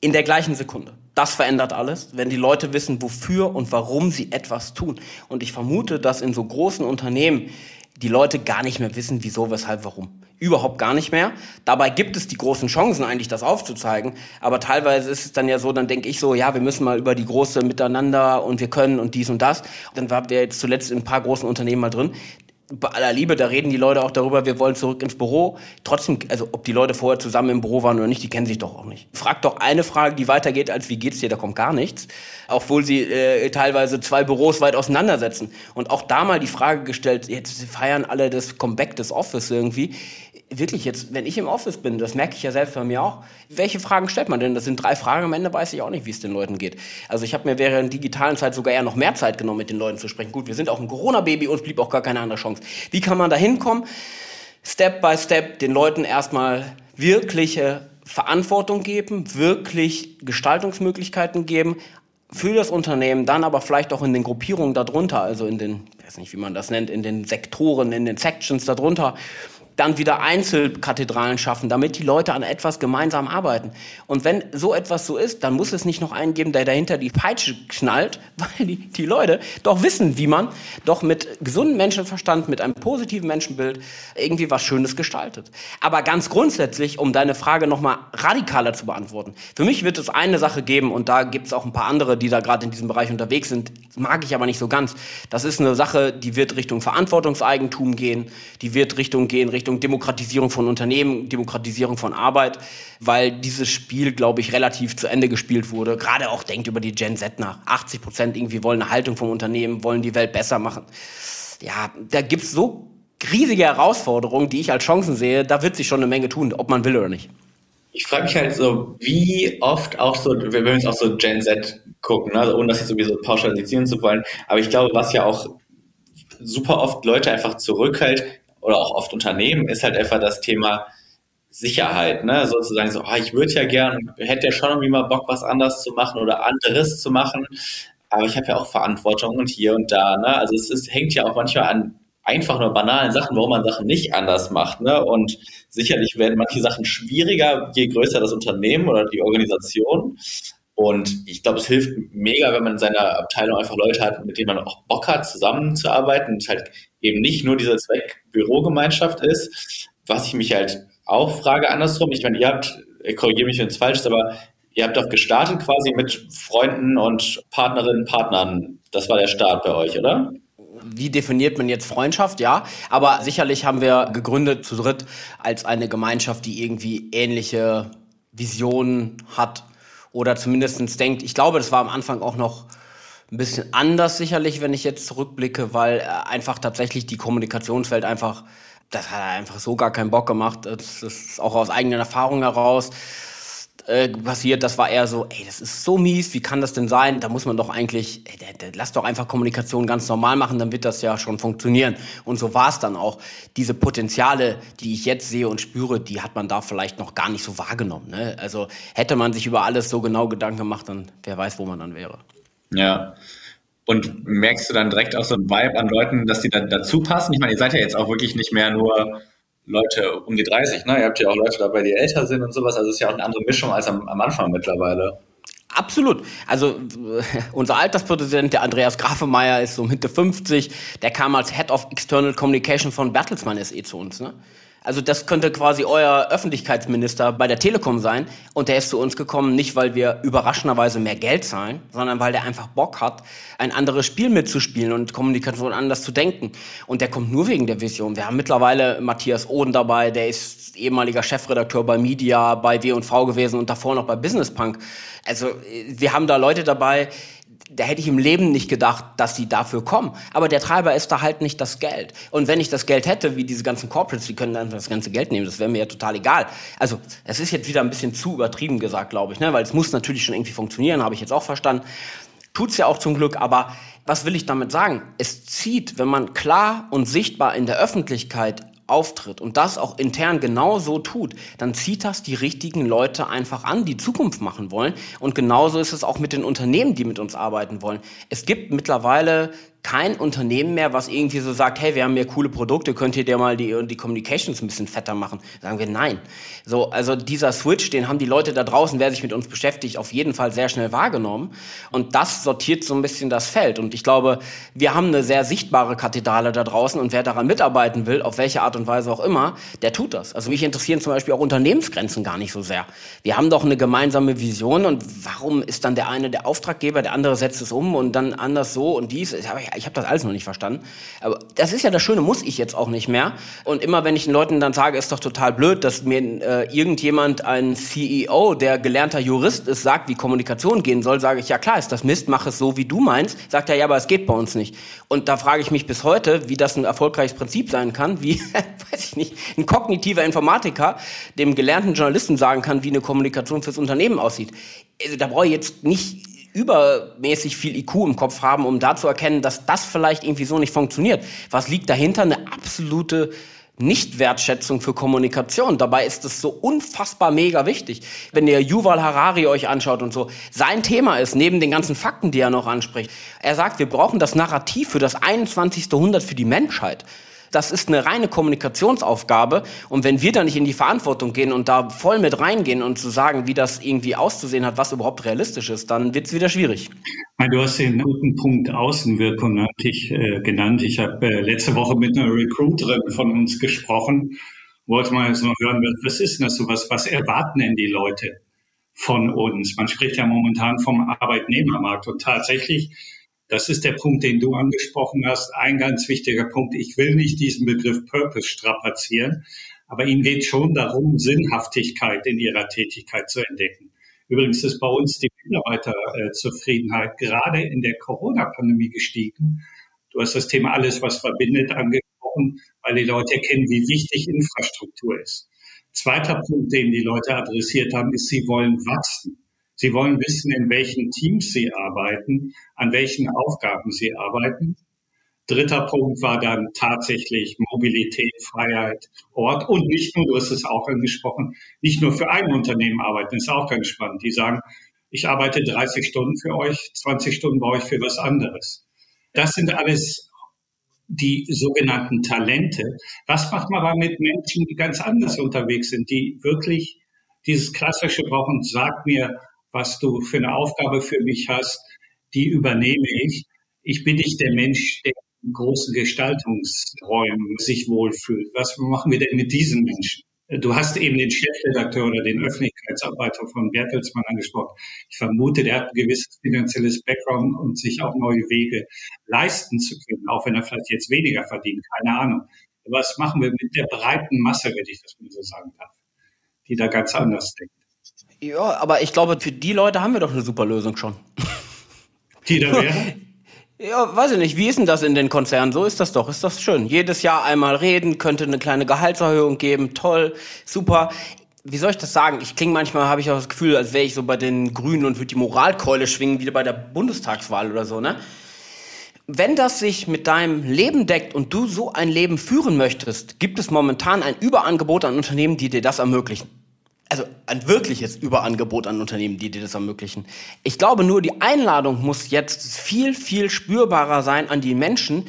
In der gleichen Sekunde. Das verändert alles, wenn die Leute wissen, wofür und warum sie etwas tun. Und ich vermute, dass in so großen Unternehmen die Leute gar nicht mehr wissen, wieso, weshalb, warum. Überhaupt gar nicht mehr. Dabei gibt es die großen Chancen, eigentlich das aufzuzeigen. Aber teilweise ist es dann ja so, dann denke ich so, ja, wir müssen mal über die große Miteinander und wir können und dies und das. Dann war wir jetzt zuletzt in ein paar großen Unternehmen mal drin bei aller Liebe, da reden die Leute auch darüber, wir wollen zurück ins Büro. Trotzdem, also ob die Leute vorher zusammen im Büro waren oder nicht, die kennen sich doch auch nicht. Fragt doch eine Frage, die weitergeht als wie geht's dir, da kommt gar nichts. Obwohl sie äh, teilweise zwei Büros weit auseinandersetzen. Und auch da mal die Frage gestellt, jetzt feiern alle das Comeback des Office irgendwie wirklich jetzt, wenn ich im Office bin, das merke ich ja selbst bei mir auch, welche Fragen stellt man denn? Das sind drei Fragen, am Ende weiß ich auch nicht, wie es den Leuten geht. Also ich habe mir während der digitalen Zeit sogar eher noch mehr Zeit genommen, mit den Leuten zu sprechen. Gut, wir sind auch ein Corona-Baby, uns blieb auch gar keine andere Chance. Wie kann man da hinkommen? Step by Step den Leuten erstmal wirkliche Verantwortung geben, wirklich Gestaltungsmöglichkeiten geben, für das Unternehmen, dann aber vielleicht auch in den Gruppierungen darunter, also in den, ich weiß nicht, wie man das nennt, in den Sektoren, in den Sections darunter, dann wieder Einzelkathedralen schaffen, damit die Leute an etwas gemeinsam arbeiten. Und wenn so etwas so ist, dann muss es nicht noch einen geben, der dahinter die Peitsche knallt, weil die, die Leute doch wissen, wie man doch mit gesundem Menschenverstand, mit einem positiven Menschenbild irgendwie was Schönes gestaltet. Aber ganz grundsätzlich, um deine Frage nochmal radikaler zu beantworten, für mich wird es eine Sache geben, und da gibt es auch ein paar andere, die da gerade in diesem Bereich unterwegs sind, mag ich aber nicht so ganz. Das ist eine Sache, die wird Richtung Verantwortungseigentum gehen, die wird Richtung gehen, Richtung Richtung Demokratisierung von Unternehmen, Demokratisierung von Arbeit, weil dieses Spiel, glaube ich, relativ zu Ende gespielt wurde. Gerade auch denkt über die Gen Z nach. 80 Prozent irgendwie wollen eine Haltung vom Unternehmen, wollen die Welt besser machen. Ja, da gibt es so riesige Herausforderungen, die ich als Chancen sehe. Da wird sich schon eine Menge tun, ob man will oder nicht. Ich frage mich halt so, wie oft auch so, wenn wir uns auch so Gen Z gucken, also ohne das jetzt sowieso pauschalisieren zu wollen, aber ich glaube, was ja auch super oft Leute einfach zurückhält, oder auch oft Unternehmen, ist halt einfach das Thema Sicherheit, ne? Sozusagen so, oh, ich würde ja gern, hätte ja schon irgendwie mal Bock, was anders zu machen oder anderes zu machen, aber ich habe ja auch Verantwortung und hier und da, ne? Also es ist, hängt ja auch manchmal an einfach nur banalen Sachen, warum man Sachen nicht anders macht, ne? Und sicherlich werden manche Sachen schwieriger, je größer das Unternehmen oder die Organisation. Und ich glaube, es hilft mega, wenn man in seiner Abteilung einfach Leute hat, mit denen man auch Bock hat, zusammenzuarbeiten und es halt eben nicht nur diese Zweck-Bürogemeinschaft ist. Was ich mich halt auch frage andersrum, ich meine, ihr habt, ich korrigiere mich, wenn es falsch ist, aber ihr habt doch gestartet quasi mit Freunden und Partnerinnen, Partnern. Das war der Start bei euch, oder? Wie definiert man jetzt Freundschaft? Ja, aber sicherlich haben wir gegründet zu dritt als eine Gemeinschaft, die irgendwie ähnliche Visionen hat oder zumindest denkt, ich glaube, das war am Anfang auch noch ein bisschen anders sicherlich, wenn ich jetzt zurückblicke, weil äh, einfach tatsächlich die Kommunikationswelt einfach, das hat einfach so gar keinen Bock gemacht. Das ist auch aus eigenen Erfahrungen heraus äh, passiert. Das war eher so, ey, das ist so mies, wie kann das denn sein? Da muss man doch eigentlich, ey, der, der, lass doch einfach Kommunikation ganz normal machen, dann wird das ja schon funktionieren. Und so war es dann auch. Diese Potenziale, die ich jetzt sehe und spüre, die hat man da vielleicht noch gar nicht so wahrgenommen. Ne? Also hätte man sich über alles so genau Gedanken gemacht, dann wer weiß, wo man dann wäre. Ja. Und merkst du dann direkt auch so ein Vibe an Leuten, dass die da dazu passen? Ich meine, ihr seid ja jetzt auch wirklich nicht mehr nur Leute um die 30, ne? Ihr habt ja auch Leute dabei, die älter sind und sowas. Also es ist ja auch eine andere Mischung als am, am Anfang mittlerweile. Absolut. Also unser Alterspräsident, der Andreas Grafemeier, ist so Mitte 50. Der kam als Head of External Communication von Bertelsmann SE zu uns. Ne? Also das könnte quasi euer Öffentlichkeitsminister bei der Telekom sein. Und der ist zu uns gekommen, nicht weil wir überraschenderweise mehr Geld zahlen, sondern weil der einfach Bock hat, ein anderes Spiel mitzuspielen und Kommunikation anders zu denken. Und der kommt nur wegen der Vision. Wir haben mittlerweile Matthias Oden dabei, der ist ehemaliger Chefredakteur bei Media, bei W&V gewesen und davor noch bei Business Punk. Also wir haben da Leute dabei, da hätte ich im Leben nicht gedacht, dass sie dafür kommen. Aber der Treiber ist da halt nicht das Geld. Und wenn ich das Geld hätte, wie diese ganzen Corporates, die können dann das ganze Geld nehmen, das wäre mir ja total egal. Also, es ist jetzt wieder ein bisschen zu übertrieben gesagt, glaube ich, ne? weil es muss natürlich schon irgendwie funktionieren, habe ich jetzt auch verstanden. Tut's ja auch zum Glück, aber was will ich damit sagen? Es zieht, wenn man klar und sichtbar in der Öffentlichkeit auftritt und das auch intern genau so tut, dann zieht das die richtigen Leute einfach an, die Zukunft machen wollen. Und genauso ist es auch mit den Unternehmen, die mit uns arbeiten wollen. Es gibt mittlerweile kein Unternehmen mehr, was irgendwie so sagt, hey, wir haben hier coole Produkte, könnt ihr dir mal die, die Communications ein bisschen fetter machen? Sagen wir nein. So, also dieser Switch, den haben die Leute da draußen, wer sich mit uns beschäftigt, auf jeden Fall sehr schnell wahrgenommen. Und das sortiert so ein bisschen das Feld. Und ich glaube, wir haben eine sehr sichtbare Kathedrale da draußen und wer daran mitarbeiten will, auf welche Art und Weise auch immer, der tut das. Also mich interessieren zum Beispiel auch Unternehmensgrenzen gar nicht so sehr. Wir haben doch eine gemeinsame Vision und warum ist dann der eine der Auftraggeber, der andere setzt es um und dann anders so und dies. Ich habe hab das alles noch nicht verstanden. Aber das ist ja das Schöne, muss ich jetzt auch nicht mehr. Und immer wenn ich den Leuten dann sage, ist doch total blöd, dass mir äh, irgendjemand, ein CEO, der gelernter Jurist ist, sagt, wie Kommunikation gehen soll, sage ich, ja klar, ist das Mist, mach es so, wie du meinst. Sagt er, ja, aber es geht bei uns nicht. Und da frage ich mich bis heute, wie das ein erfolgreiches Prinzip sein kann, wie, weiß ich nicht, ein kognitiver Informatiker dem gelernten Journalisten sagen kann, wie eine Kommunikation fürs Unternehmen aussieht. Also, da brauche ich jetzt nicht übermäßig viel IQ im Kopf haben, um da zu erkennen, dass das vielleicht irgendwie so nicht funktioniert. Was liegt dahinter? Eine absolute Nichtwertschätzung für Kommunikation. Dabei ist es so unfassbar mega wichtig. Wenn ihr Yuval Harari euch anschaut und so, sein Thema ist, neben den ganzen Fakten, die er noch anspricht, er sagt, wir brauchen das Narrativ für das 21. Jahrhundert für die Menschheit. Das ist eine reine Kommunikationsaufgabe. Und wenn wir da nicht in die Verantwortung gehen und da voll mit reingehen und zu sagen, wie das irgendwie auszusehen hat, was überhaupt realistisch ist, dann wird es wieder schwierig. Du hast den guten Punkt Außenwirkung natürlich äh, genannt. Ich habe äh, letzte Woche mit einer Recruiterin von uns gesprochen. Wollte mal so hören, was ist denn das so? Was, was erwarten denn die Leute von uns? Man spricht ja momentan vom Arbeitnehmermarkt und tatsächlich das ist der Punkt, den du angesprochen hast. Ein ganz wichtiger Punkt. Ich will nicht diesen Begriff Purpose strapazieren, aber ihnen geht schon darum, Sinnhaftigkeit in ihrer Tätigkeit zu entdecken. Übrigens ist bei uns die Mitarbeiterzufriedenheit gerade in der Corona-Pandemie gestiegen. Du hast das Thema alles, was verbindet, angesprochen, weil die Leute erkennen, wie wichtig Infrastruktur ist. Zweiter Punkt, den die Leute adressiert haben, ist, sie wollen wachsen. Sie wollen wissen, in welchen Teams Sie arbeiten, an welchen Aufgaben Sie arbeiten. Dritter Punkt war dann tatsächlich Mobilität, Freiheit, Ort und nicht nur, du hast es auch angesprochen, nicht nur für ein Unternehmen arbeiten, ist auch ganz spannend. Die sagen, ich arbeite 30 Stunden für euch, 20 Stunden brauche ich für was anderes. Das sind alles die sogenannten Talente. Was macht man aber mit Menschen, die ganz anders unterwegs sind, die wirklich dieses Klassische brauchen, sag mir, was du für eine Aufgabe für mich hast, die übernehme ich. Ich bin nicht der Mensch, der in großen Gestaltungsräumen sich wohlfühlt. Was machen wir denn mit diesen Menschen? Du hast eben den Chefredakteur oder den Öffentlichkeitsarbeiter von Bertelsmann angesprochen. Ich vermute, der hat ein gewisses finanzielles Background und sich auch neue Wege leisten zu können, auch wenn er vielleicht jetzt weniger verdient, keine Ahnung. Was machen wir mit der breiten Masse, wenn ich das mal so sagen darf, die da ganz anders denkt? Ja, aber ich glaube, für die Leute haben wir doch eine super Lösung schon. Die da wäre? Ja, weiß ich nicht. Wie ist denn das in den Konzernen? So ist das doch. Ist das schön. Jedes Jahr einmal reden, könnte eine kleine Gehaltserhöhung geben. Toll, super. Wie soll ich das sagen? Ich klinge manchmal, habe ich auch das Gefühl, als wäre ich so bei den Grünen und würde die Moralkeule schwingen, wie bei der Bundestagswahl oder so, ne? Wenn das sich mit deinem Leben deckt und du so ein Leben führen möchtest, gibt es momentan ein Überangebot an Unternehmen, die dir das ermöglichen also ein wirkliches Überangebot an Unternehmen, die dir das ermöglichen. Ich glaube nur, die Einladung muss jetzt viel, viel spürbarer sein an die Menschen,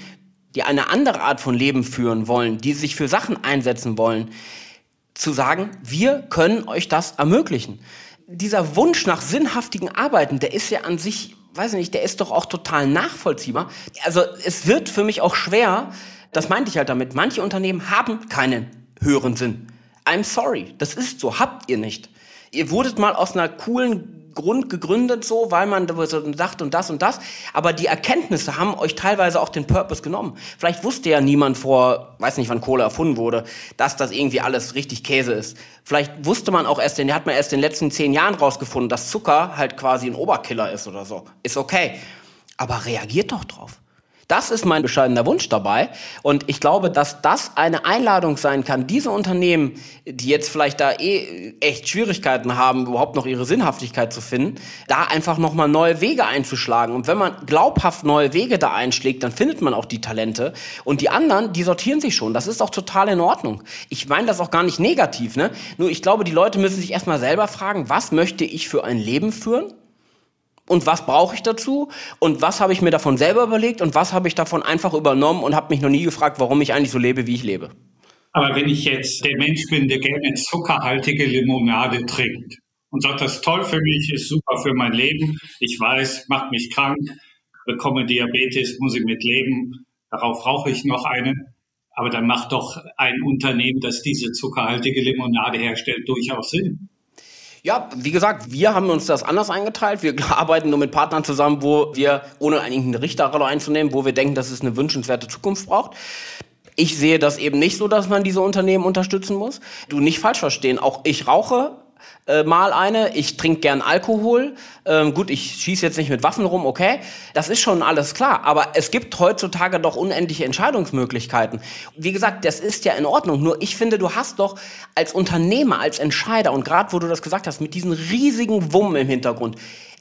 die eine andere Art von Leben führen wollen, die sich für Sachen einsetzen wollen, zu sagen, wir können euch das ermöglichen. Dieser Wunsch nach sinnhaftigen Arbeiten, der ist ja an sich, weiß ich nicht, der ist doch auch total nachvollziehbar. Also es wird für mich auch schwer, das meinte ich halt damit, manche Unternehmen haben keinen höheren Sinn. I'm sorry, das ist so, habt ihr nicht. Ihr wurdet mal aus einer coolen Grund gegründet, so, weil man sagt und das und das. Aber die Erkenntnisse haben euch teilweise auch den Purpose genommen. Vielleicht wusste ja niemand vor, weiß nicht, wann Kohle erfunden wurde, dass das irgendwie alles richtig Käse ist. Vielleicht wusste man auch erst, den hat man erst in den letzten zehn Jahren rausgefunden, dass Zucker halt quasi ein Oberkiller ist oder so. Ist okay. Aber reagiert doch drauf. Das ist mein bescheidener Wunsch dabei. Und ich glaube, dass das eine Einladung sein kann, diese Unternehmen, die jetzt vielleicht da eh echt Schwierigkeiten haben, überhaupt noch ihre Sinnhaftigkeit zu finden, da einfach nochmal neue Wege einzuschlagen. Und wenn man glaubhaft neue Wege da einschlägt, dann findet man auch die Talente. Und die anderen, die sortieren sich schon. Das ist auch total in Ordnung. Ich meine das auch gar nicht negativ, ne? Nur ich glaube, die Leute müssen sich erstmal selber fragen, was möchte ich für ein Leben führen? Und was brauche ich dazu und was habe ich mir davon selber überlegt und was habe ich davon einfach übernommen und habe mich noch nie gefragt, warum ich eigentlich so lebe, wie ich lebe. Aber wenn ich jetzt der Mensch bin, der gerne zuckerhaltige Limonade trinkt und sagt, das ist toll für mich, ist super für mein Leben, ich weiß, macht mich krank, bekomme Diabetes, muss ich mit leben, darauf rauche ich noch eine. Aber dann macht doch ein Unternehmen, das diese zuckerhaltige Limonade herstellt, durchaus Sinn. Ja, wie gesagt, wir haben uns das anders eingeteilt. Wir arbeiten nur mit Partnern zusammen, wo wir, ohne eigentlich eine Richterrolle einzunehmen, wo wir denken, dass es eine wünschenswerte Zukunft braucht. Ich sehe das eben nicht so, dass man diese Unternehmen unterstützen muss. Du nicht falsch verstehen. Auch ich rauche äh, mal eine. Ich trinke gern Alkohol. Ähm, gut, ich schieße jetzt nicht mit Waffen rum, okay. Das ist schon alles klar. Aber es gibt heutzutage doch unendliche Entscheidungsmöglichkeiten. Wie gesagt, das ist ja in Ordnung. Nur ich finde, du hast doch als Unternehmer, als Entscheider und gerade wo du das gesagt hast, mit diesen riesigen Wummen im Hintergrund,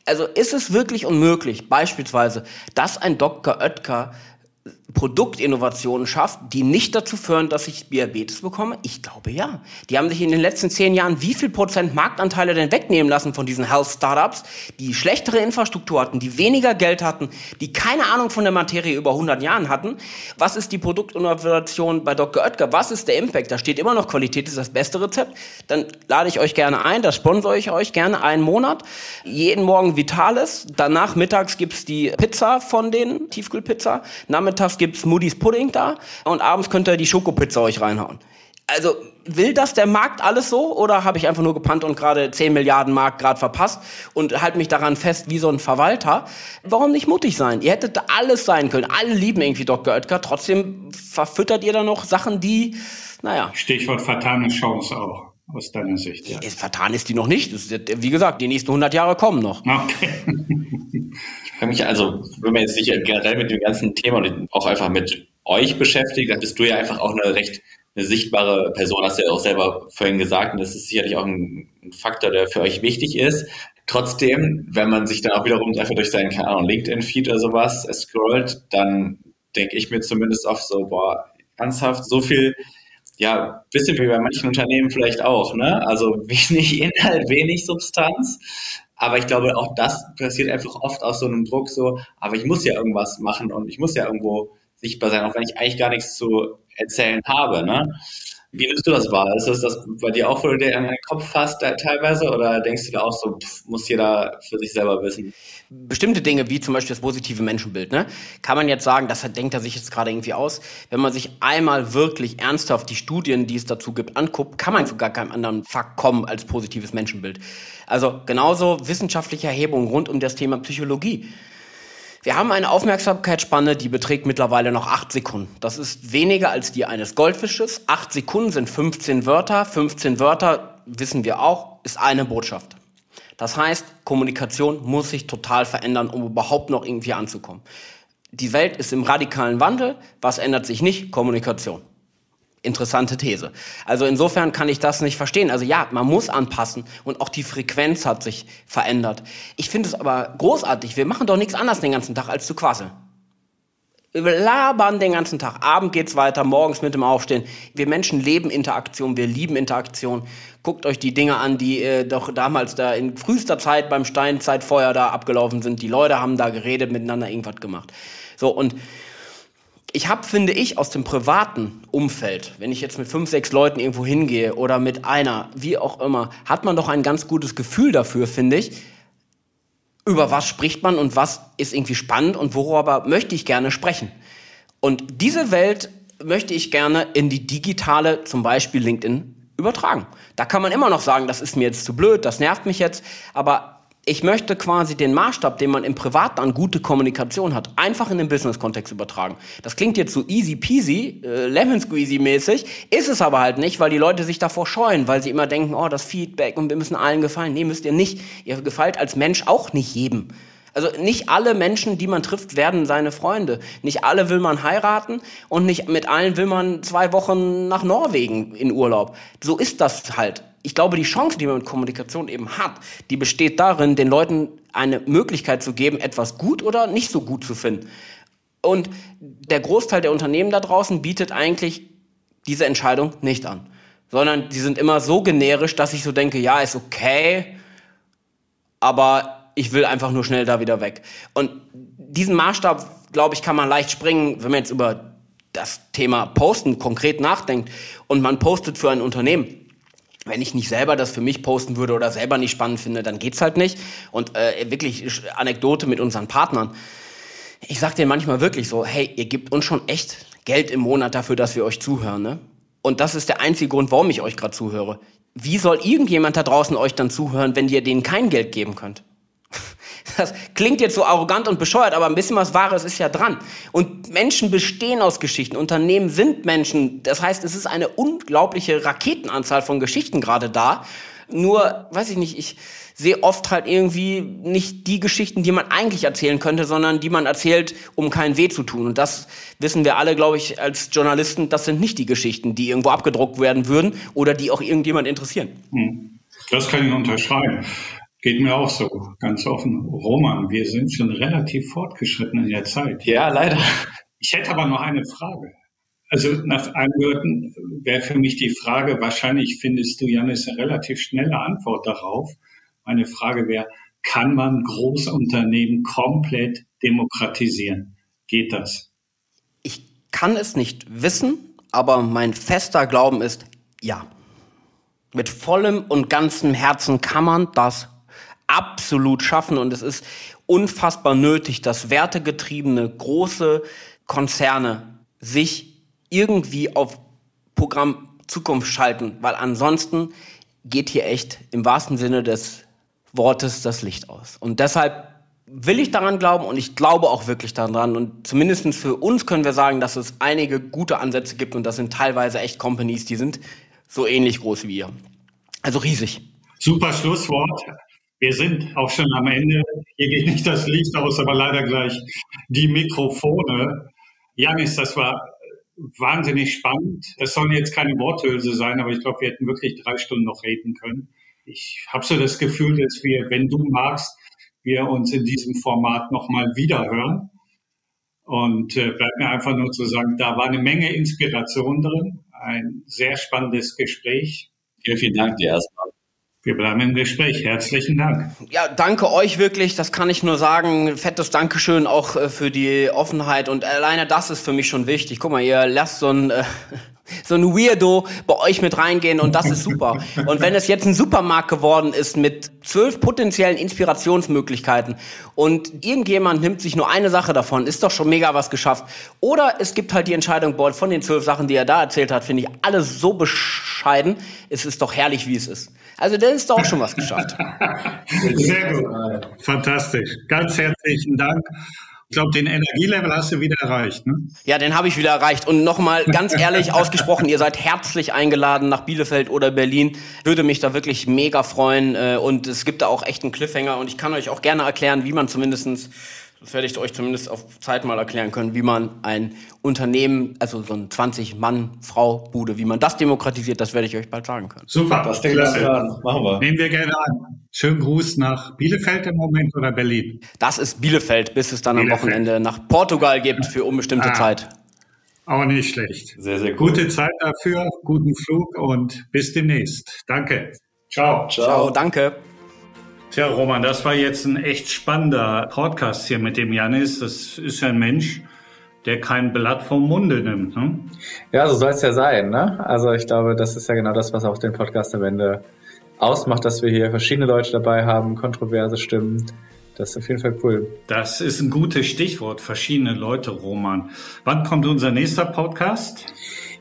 also ist es wirklich unmöglich, beispielsweise, dass ein Dr. Oetker Produktinnovationen schafft, die nicht dazu führen, dass ich Diabetes bekomme? Ich glaube ja. Die haben sich in den letzten zehn Jahren wie viel Prozent Marktanteile denn wegnehmen lassen von diesen Health Startups, die schlechtere Infrastruktur hatten, die weniger Geld hatten, die keine Ahnung von der Materie über 100 Jahren hatten. Was ist die Produktinnovation bei Dr. Oetker? Was ist der Impact? Da steht immer noch Qualität ist das beste Rezept. Dann lade ich euch gerne ein, das sponsere ich euch gerne einen Monat. Jeden Morgen Vitales. Danach mittags gibt's die Pizza von den Tiefkühlpizza. Nachmittags gibt's Moody's Pudding da und abends könnt ihr die Schokopizza euch reinhauen. Also will das der Markt alles so oder habe ich einfach nur gepannt und gerade 10 Milliarden Mark gerade verpasst und halte mich daran fest wie so ein Verwalter? Warum nicht mutig sein? Ihr hättet alles sein können. Alle lieben irgendwie Dr. Oetker. Trotzdem verfüttert ihr da noch Sachen, die, naja. Stichwort vertane Chance auch aus deiner Sicht. Ja. Vertan ist die noch nicht. Wie gesagt, die nächsten 100 Jahre kommen noch. Okay. Ich mich also, wenn man jetzt sich generell mit dem ganzen Thema und auch einfach mit euch beschäftigt, dann bist du ja einfach auch eine recht eine sichtbare Person, hast du ja auch selber vorhin gesagt, und das ist sicherlich auch ein, ein Faktor, der für euch wichtig ist. Trotzdem, wenn man sich dann auch wiederum einfach durch seinen, keine Ahnung, LinkedIn-Feed oder sowas scrollt, dann denke ich mir zumindest oft so, boah, ernsthaft, so viel, ja, bisschen wie bei manchen Unternehmen vielleicht auch, ne? Also wenig Inhalt, wenig Substanz. Aber ich glaube, auch das passiert einfach oft aus so einem Druck so, aber ich muss ja irgendwas machen und ich muss ja irgendwo sichtbar sein, auch wenn ich eigentlich gar nichts zu erzählen habe. Ne? Wie nimmst du das wahr? Ist das, das bei dir auch, wo du dir an den Kopf fasst teilweise oder denkst du da auch so, pff, muss jeder für sich selber wissen? Bestimmte Dinge, wie zum Beispiel das positive Menschenbild, ne? kann man jetzt sagen, das denkt er sich jetzt gerade irgendwie aus. Wenn man sich einmal wirklich ernsthaft die Studien, die es dazu gibt, anguckt, kann man zu gar keinem anderen Fakt kommen als positives Menschenbild. Also genauso wissenschaftliche Erhebungen rund um das Thema Psychologie. Wir haben eine Aufmerksamkeitsspanne, die beträgt mittlerweile noch acht Sekunden. Das ist weniger als die eines Goldfisches. Acht Sekunden sind 15 Wörter. 15 Wörter, wissen wir auch, ist eine Botschaft. Das heißt, Kommunikation muss sich total verändern, um überhaupt noch irgendwie anzukommen. Die Welt ist im radikalen Wandel. Was ändert sich nicht? Kommunikation. Interessante These. Also insofern kann ich das nicht verstehen. Also ja, man muss anpassen und auch die Frequenz hat sich verändert. Ich finde es aber großartig. Wir machen doch nichts anderes den ganzen Tag als zu quasseln. Wir labern den ganzen Tag. Abend geht's weiter, morgens mit dem Aufstehen. Wir Menschen leben Interaktion, wir lieben Interaktion. Guckt euch die Dinge an, die äh, doch damals da in frühester Zeit beim Steinzeitfeuer da abgelaufen sind. Die Leute haben da geredet, miteinander irgendwas gemacht. So und ich habe, finde ich, aus dem privaten Umfeld, wenn ich jetzt mit fünf, sechs Leuten irgendwo hingehe oder mit einer, wie auch immer, hat man doch ein ganz gutes Gefühl dafür, finde ich, über was spricht man und was ist irgendwie spannend und worüber möchte ich gerne sprechen. Und diese Welt möchte ich gerne in die digitale, zum Beispiel LinkedIn, übertragen. Da kann man immer noch sagen, das ist mir jetzt zu blöd, das nervt mich jetzt, aber ich möchte quasi den Maßstab, den man im Privaten an gute Kommunikation hat, einfach in den Business-Kontext übertragen. Das klingt jetzt so easy peasy, äh, lemon squeezy mäßig, ist es aber halt nicht, weil die Leute sich davor scheuen, weil sie immer denken, oh, das Feedback und wir müssen allen gefallen. Nee, müsst ihr nicht. Ihr gefällt als Mensch auch nicht jedem. Also nicht alle Menschen, die man trifft, werden seine Freunde. Nicht alle will man heiraten und nicht mit allen will man zwei Wochen nach Norwegen in Urlaub. So ist das halt ich glaube, die Chance, die man mit Kommunikation eben hat, die besteht darin, den Leuten eine Möglichkeit zu geben, etwas gut oder nicht so gut zu finden. Und der Großteil der Unternehmen da draußen bietet eigentlich diese Entscheidung nicht an, sondern die sind immer so generisch, dass ich so denke, ja, ist okay, aber ich will einfach nur schnell da wieder weg. Und diesen Maßstab, glaube ich, kann man leicht springen, wenn man jetzt über das Thema Posten konkret nachdenkt und man postet für ein Unternehmen. Wenn ich nicht selber das für mich posten würde oder selber nicht spannend finde, dann geht's halt nicht. Und äh, wirklich Anekdote mit unseren Partnern. Ich sag denen manchmal wirklich so, hey, ihr gebt uns schon echt Geld im Monat dafür, dass wir euch zuhören, ne? Und das ist der einzige Grund, warum ich euch gerade zuhöre. Wie soll irgendjemand da draußen euch dann zuhören, wenn ihr denen kein Geld geben könnt? Das klingt jetzt so arrogant und bescheuert, aber ein bisschen was Wahres ist ja dran. Und Menschen bestehen aus Geschichten. Unternehmen sind Menschen. Das heißt, es ist eine unglaubliche Raketenanzahl von Geschichten gerade da. Nur, weiß ich nicht, ich sehe oft halt irgendwie nicht die Geschichten, die man eigentlich erzählen könnte, sondern die man erzählt, um keinen Weh zu tun. Und das wissen wir alle, glaube ich, als Journalisten, das sind nicht die Geschichten, die irgendwo abgedruckt werden würden oder die auch irgendjemand interessieren. Hm. Das kann ich unterschreiben. Geht mir auch so, ganz offen. Roman, wir sind schon relativ fortgeschritten in der Zeit. Ja, leider. Ich hätte aber noch eine Frage. Also nach Angehörten wäre für mich die Frage, wahrscheinlich findest du, Janis, eine relativ schnelle Antwort darauf. Meine Frage wäre, kann man Großunternehmen komplett demokratisieren? Geht das? Ich kann es nicht wissen, aber mein fester Glauben ist ja. Mit vollem und ganzem Herzen kann man das absolut schaffen und es ist unfassbar nötig, dass wertegetriebene große Konzerne sich irgendwie auf Programm Zukunft schalten, weil ansonsten geht hier echt im wahrsten Sinne des Wortes das Licht aus. Und deshalb will ich daran glauben und ich glaube auch wirklich daran. Und zumindest für uns können wir sagen, dass es einige gute Ansätze gibt und das sind teilweise echt Companies, die sind so ähnlich groß wie ihr. Also riesig. Super Schlusswort. Wir sind auch schon am Ende. Hier geht nicht das Licht aus, aber leider gleich die Mikrofone. Janis, das war wahnsinnig spannend. Es sollen jetzt keine Worthülse sein, aber ich glaube, wir hätten wirklich drei Stunden noch reden können. Ich habe so das Gefühl, dass wir, wenn du magst, wir uns in diesem Format nochmal wiederhören. Und äh, bleibt mir einfach nur zu sagen, da war eine Menge Inspiration drin, ein sehr spannendes Gespräch. Vielen, vielen Dank dir erstmal. Wir bleiben im Gespräch. Herzlichen Dank. Ja, danke euch wirklich. Das kann ich nur sagen. Fettes Dankeschön auch äh, für die Offenheit. Und alleine das ist für mich schon wichtig. Guck mal, ihr lasst so ein, äh, so ein Weirdo bei euch mit reingehen und das ist super. Und wenn es jetzt ein Supermarkt geworden ist mit zwölf potenziellen Inspirationsmöglichkeiten und irgendjemand nimmt sich nur eine Sache davon, ist doch schon mega was geschafft. Oder es gibt halt die Entscheidung, boah, von den zwölf Sachen, die er da erzählt hat, finde ich alles so bescheiden. Es ist doch herrlich, wie es ist. Also das ist doch schon was geschafft. Sehr gut. Fantastisch. Ganz herzlichen Dank. Ich glaube, den Energielevel hast du wieder erreicht. Ne? Ja, den habe ich wieder erreicht. Und nochmal ganz ehrlich ausgesprochen, ihr seid herzlich eingeladen nach Bielefeld oder Berlin. Würde mich da wirklich mega freuen. Äh, und es gibt da auch echt einen Cliffhanger. Und ich kann euch auch gerne erklären, wie man zumindestens das werde ich euch zumindest auf Zeit mal erklären können, wie man ein Unternehmen, also so ein 20-Mann-Frau-Bude, wie man das demokratisiert, das werde ich euch bald sagen können. Super, das Klasse. machen wir. Nehmen wir gerne an. Schönen Gruß nach Bielefeld im Moment oder Berlin? Das ist Bielefeld, bis es dann Bielefeld. am Wochenende nach Portugal gibt für unbestimmte ah, Zeit. Auch nicht schlecht. Sehr, sehr gut. Gute Zeit dafür, guten Flug und bis demnächst. Danke. Ciao. Ciao, Ciao danke. Tja, Roman, das war jetzt ein echt spannender Podcast hier mit dem Janis. Das ist ja ein Mensch, der kein Blatt vom Munde nimmt. Ne? Ja, so soll es ja sein. Ne? Also ich glaube, das ist ja genau das, was auch den Podcast am Ende ausmacht, dass wir hier verschiedene Leute dabei haben, kontroverse Stimmen. Das ist auf jeden Fall cool. Das ist ein gutes Stichwort, verschiedene Leute, Roman. Wann kommt unser nächster Podcast?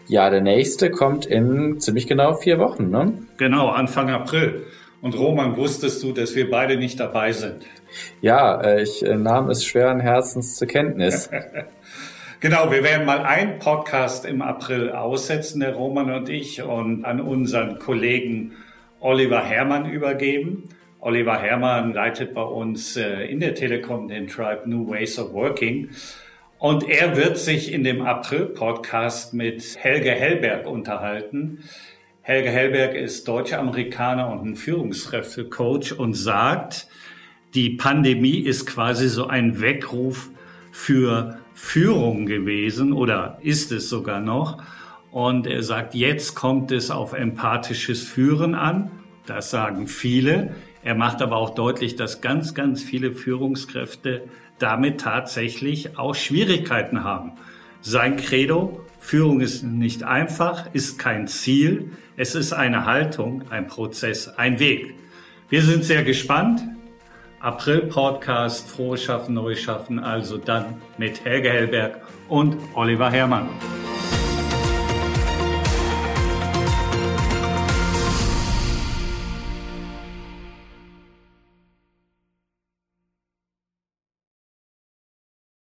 Ja, der nächste kommt in ziemlich genau vier Wochen. Ne? Genau, Anfang April. Und Roman, wusstest du, dass wir beide nicht dabei sind? Ja, äh, ich äh, nahm es schweren Herzens zur Kenntnis. genau, wir werden mal einen Podcast im April aussetzen, der Roman und ich, und an unseren Kollegen Oliver Herrmann übergeben. Oliver Herrmann leitet bei uns äh, in der Telekom den Tribe New Ways of Working. Und er wird sich in dem April-Podcast mit Helge Hellberg unterhalten. Helge Hellberg ist deutscher Amerikaner und ein Führungskräftecoach und sagt, die Pandemie ist quasi so ein Weckruf für Führung gewesen oder ist es sogar noch. Und er sagt, jetzt kommt es auf empathisches Führen an. Das sagen viele. Er macht aber auch deutlich, dass ganz, ganz viele Führungskräfte damit tatsächlich auch Schwierigkeiten haben. Sein Credo, Führung ist nicht einfach, ist kein Ziel, es ist eine Haltung, ein Prozess, ein Weg. Wir sind sehr gespannt. April-Podcast, Frohes Schaffen, Neues Schaffen, also dann mit Helge Hellberg und Oliver Herrmann.